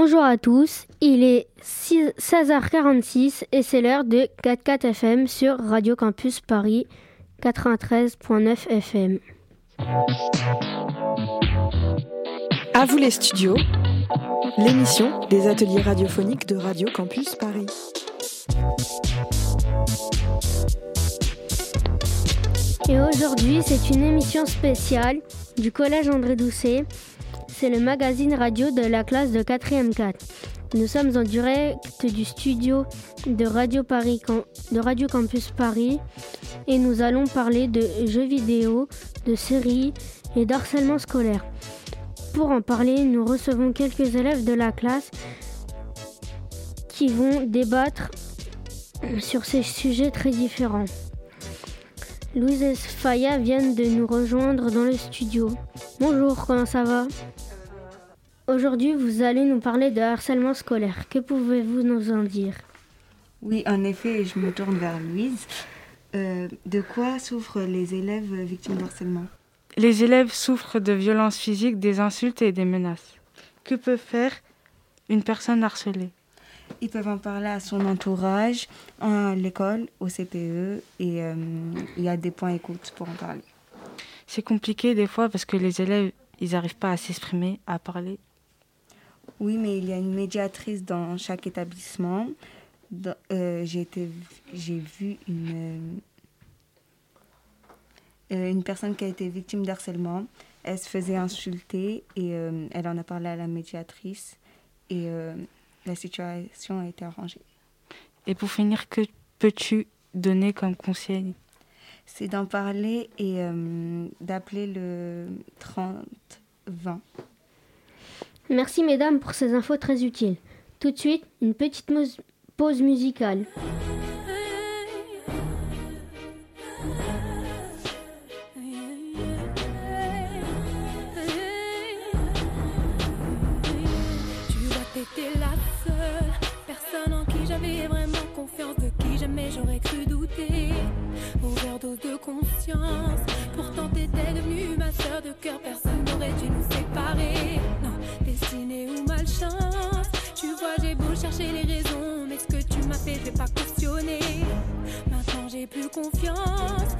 Bonjour à tous, il est 16h46 et c'est l'heure de 44 FM sur Radio Campus Paris 93.9 FM. À vous les studios, l'émission des ateliers radiophoniques de Radio Campus Paris. Et aujourd'hui, c'est une émission spéciale du Collège André Doucet c'est le magazine radio de la classe de 4e 4. Nous sommes en direct du studio de Radio, Paris, de radio Campus Paris et nous allons parler de jeux vidéo, de séries et d'harcèlement scolaire. Pour en parler, nous recevons quelques élèves de la classe qui vont débattre sur ces sujets très différents. Louise et Faya viennent de nous rejoindre dans le studio. Bonjour, comment ça va? Aujourd'hui, vous allez nous parler de harcèlement scolaire. Que pouvez-vous nous en dire? Oui, en effet, je me tourne vers Louise. Euh, de quoi souffrent les élèves victimes de harcèlement? Les élèves souffrent de violences physiques, des insultes et des menaces. Que peut faire une personne harcelée? Ils peuvent en parler à son entourage, à l'école, au CPE, et euh, il y a des points écoute pour en parler. C'est compliqué des fois parce que les élèves, ils n'arrivent pas à s'exprimer, à parler. Oui, mais il y a une médiatrice dans chaque établissement. Euh, j'ai vu une, euh, une personne qui a été victime d'harcèlement. Elle se faisait insulter et euh, elle en a parlé à la médiatrice et la situation a été arrangée. Et pour finir, que peux-tu donner comme conseil? C'est d'en parler et d'appeler le 30-20. Merci mesdames pour ces infos très utiles. Tout de suite, une petite pause musicale. Conscience, pourtant t'étais devenue ma soeur de cœur, personne n'aurait dû nous séparer. Destinée ou malchance. Tu vois, j'ai beau chercher les raisons, mais ce que tu m'as fait, je pas cautionner. Maintenant j'ai plus confiance,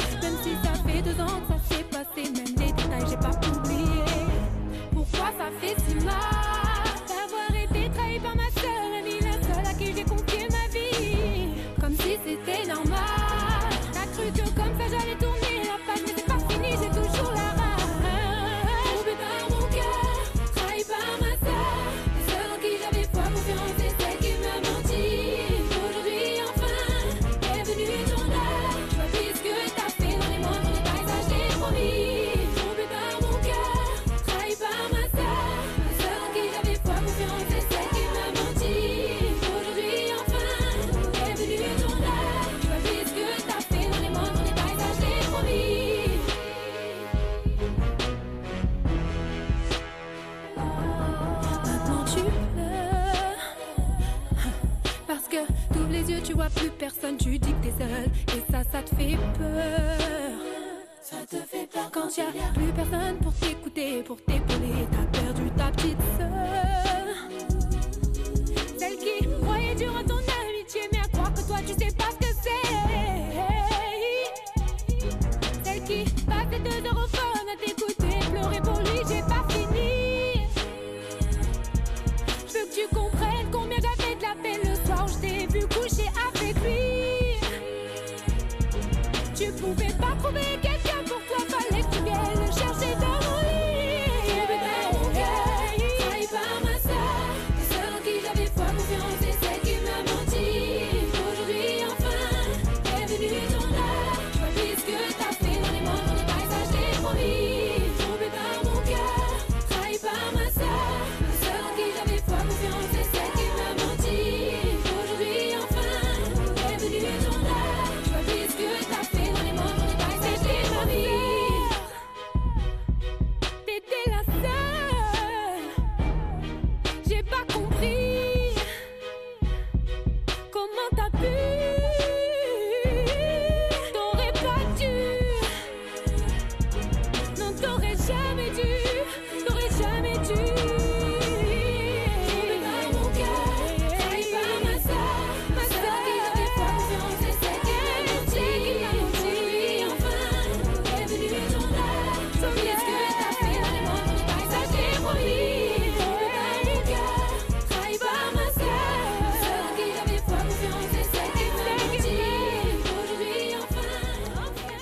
tu vois plus personne, tu dis que t'es seul. Et ça, ça te fait peur. Ça te fait peur quand y a plus personne pour t'écouter, pour t'épauler. T'as perdu ta petite sœur.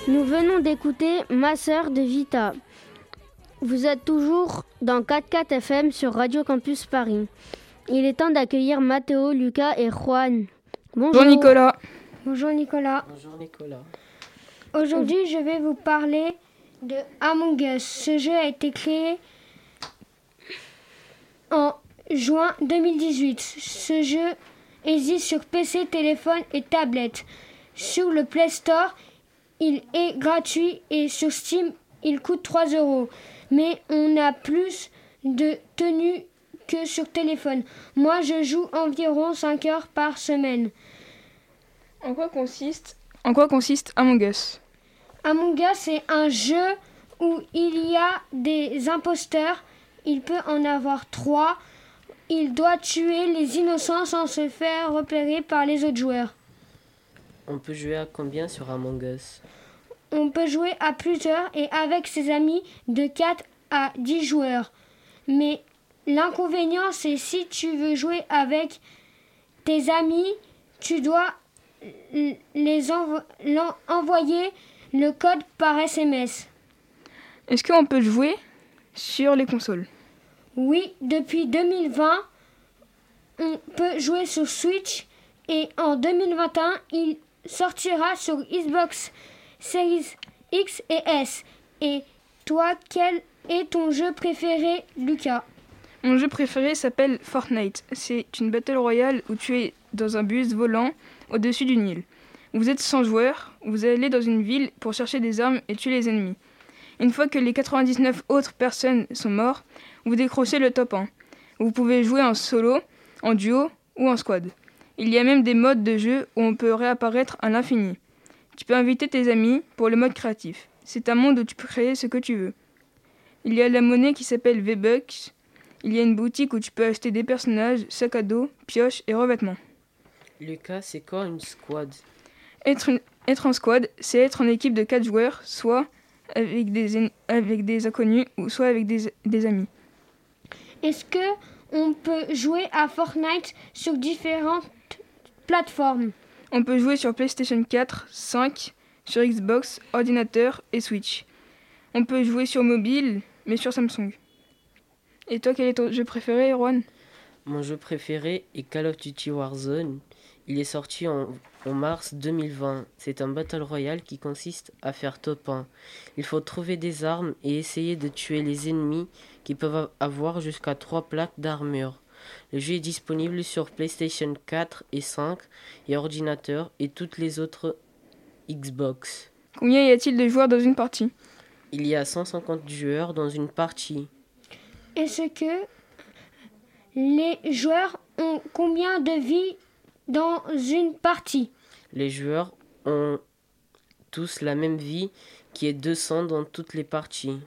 Nous venons d'écouter Ma sœur de Vita. Vous êtes toujours dans 4-4 FM sur Radio Campus Paris. Il est temps d'accueillir Mathéo, Lucas et Juan. Bonjour Nicolas. Bonjour Nicolas. Bonjour Nicolas. Aujourd'hui, je vais vous parler de Among Us. Ce jeu a été créé en juin 2018. Ce jeu existe sur PC, téléphone et tablette. Sur le Play Store, il est gratuit et sur Steam, il coûte 3 euros. Mais on a plus de tenues que sur téléphone. Moi, je joue environ 5 heures par semaine. En quoi consiste, en quoi consiste Among Us? Among Us, c'est un jeu où il y a des imposteurs. Il peut en avoir trois. Il doit tuer les innocents sans se faire repérer par les autres joueurs. On peut jouer à combien sur Among Us On peut jouer à plusieurs et avec ses amis de 4 à 10 joueurs. Mais l'inconvénient, c'est si tu veux jouer avec tes amis, tu dois les envoyer le code par SMS. Est-ce qu'on peut jouer sur les consoles? Oui, depuis 2020, on peut jouer sur Switch et en 2021, il sortira sur Xbox Series X et S. Et toi, quel est ton jeu préféré, Lucas? Mon jeu préféré s'appelle Fortnite. C'est une battle royale où tu es dans un bus volant au-dessus d'une île. Vous êtes 100 joueurs, vous allez dans une ville pour chercher des armes et tuer les ennemis. Une fois que les 99 autres personnes sont mortes, vous décrochez le top 1. Vous pouvez jouer en solo, en duo ou en squad. Il y a même des modes de jeu où on peut réapparaître à l'infini. Tu peux inviter tes amis pour le mode créatif. C'est un monde où tu peux créer ce que tu veux. Il y a la monnaie qui s'appelle V-Bucks. Il y a une boutique où tu peux acheter des personnages, sacs à dos, pioches et revêtements. Lucas, c'est quoi une squad? Être, être en squad, c'est être en équipe de 4 joueurs, soit avec des, avec des inconnus ou soit avec des, des amis. Est-ce que on peut jouer à Fortnite sur différentes plateformes. On peut jouer sur PlayStation 4, 5, sur Xbox, ordinateur et Switch. On peut jouer sur mobile, mais sur Samsung. Et toi, quel est ton jeu préféré, Erwan Mon jeu préféré est Call of Duty Warzone. Il est sorti en, en mars 2020. C'est un battle royale qui consiste à faire top 1. Il faut trouver des armes et essayer de tuer les ennemis qui peuvent avoir jusqu'à 3 plaques d'armure. Le jeu est disponible sur PlayStation 4 et 5 et ordinateur et toutes les autres Xbox. Combien y a-t-il de joueurs dans une partie? Il y a 150 joueurs dans une partie. Est-ce que les joueurs ont combien de vies dans une partie Les joueurs ont tous la même vie qui est 200 dans toutes les parties.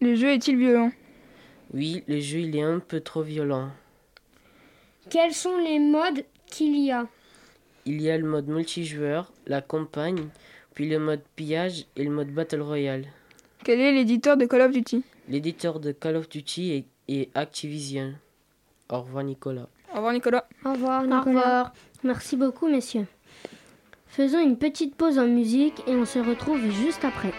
Le jeu est-il violent? Oui, le jeu il est un peu trop violent. Quels sont les modes qu'il y a? Il y a le mode multijoueur, la campagne, puis le mode pillage et le mode Battle Royale. Quel est l'éditeur de Call of Duty? L'éditeur de Call of Duty est, Activision. Au revoir Nicolas. Au revoir Nicolas. Au revoir Nicolas. Au revoir. Merci beaucoup messieurs. Faisons une petite pause en musique et on se retrouve juste après.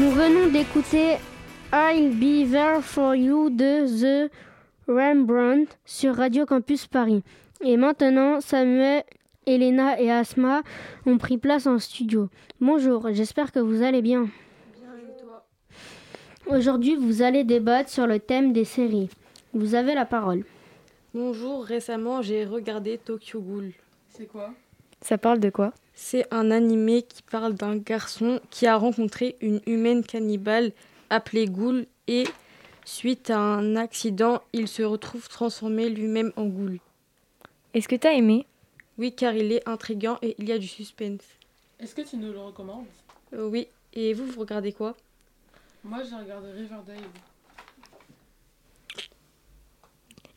Nous venons d'écouter I'll Be There For You de The Rembrandt sur Radio Campus Paris. Et maintenant, Samuel, Elena et Asma ont pris place en studio. Bonjour, j'espère que vous allez bien. Aujourd'hui, vous allez débattre sur le thème des séries. Vous avez la parole. Bonjour, récemment j'ai regardé Tokyo Ghoul. C'est quoi? Ça parle de quoi? C'est un animé qui parle d'un garçon qui a rencontré une humaine cannibale appelée Ghoul et suite à un accident, il se retrouve transformé lui-même en Ghoul. Est-ce que t'as aimé? Oui, car il est intriguant et il y a du suspense. Est-ce que tu nous le recommandes? Euh, oui, et vous, vous regardez quoi? Moi, j'ai regardé Riverdale.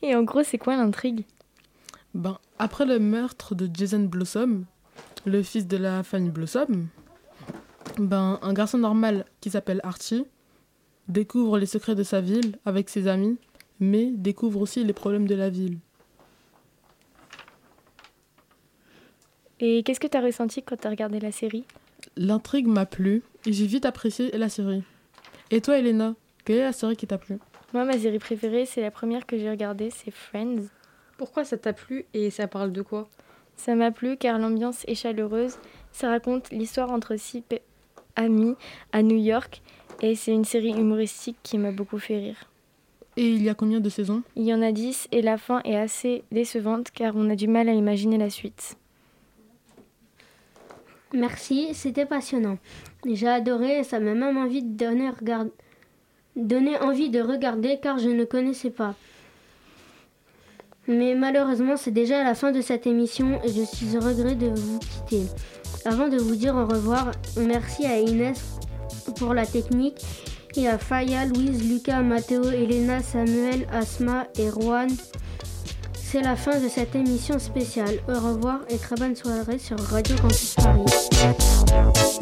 Et en gros, c'est quoi l'intrigue? Ben, après le meurtre de Jason Blossom, le fils de la famille Blossom, ben, un garçon normal qui s'appelle Archie découvre les secrets de sa ville avec ses amis, mais découvre aussi les problèmes de la ville. Et qu'est-ce que t'as ressenti quand t'as regardé la série? L'intrigue m'a plu et j'ai vite apprécié la série. Et toi, Elena, quelle est la série qui t'a plu? Moi, ma série préférée, c'est la première que j'ai regardée, c'est Friends. Pourquoi ça t'a plu et ça parle de quoi? Ça m'a plu car l'ambiance est chaleureuse. Ça raconte l'histoire entre six amis à New York et c'est une série humoristique qui m'a beaucoup fait rire. Et il y a combien de saisons? Il y en a 10 et la fin est assez décevante car on a du mal à imaginer la suite. Merci, c'était passionnant. J'ai adoré et ça m'a même envie de donner, regard- donner envie de regarder car je ne connaissais pas. Mais malheureusement, c'est déjà la fin de cette émission et je suis au regret de vous quitter. Avant de vous dire au revoir, merci à Inès pour la technique et à Faya, Louise, Lucas, Mathéo, Elena, Samuel, Asma et Juan. C'est la fin de cette émission spéciale. Au revoir et très bonne soirée sur Radio Campus Paris.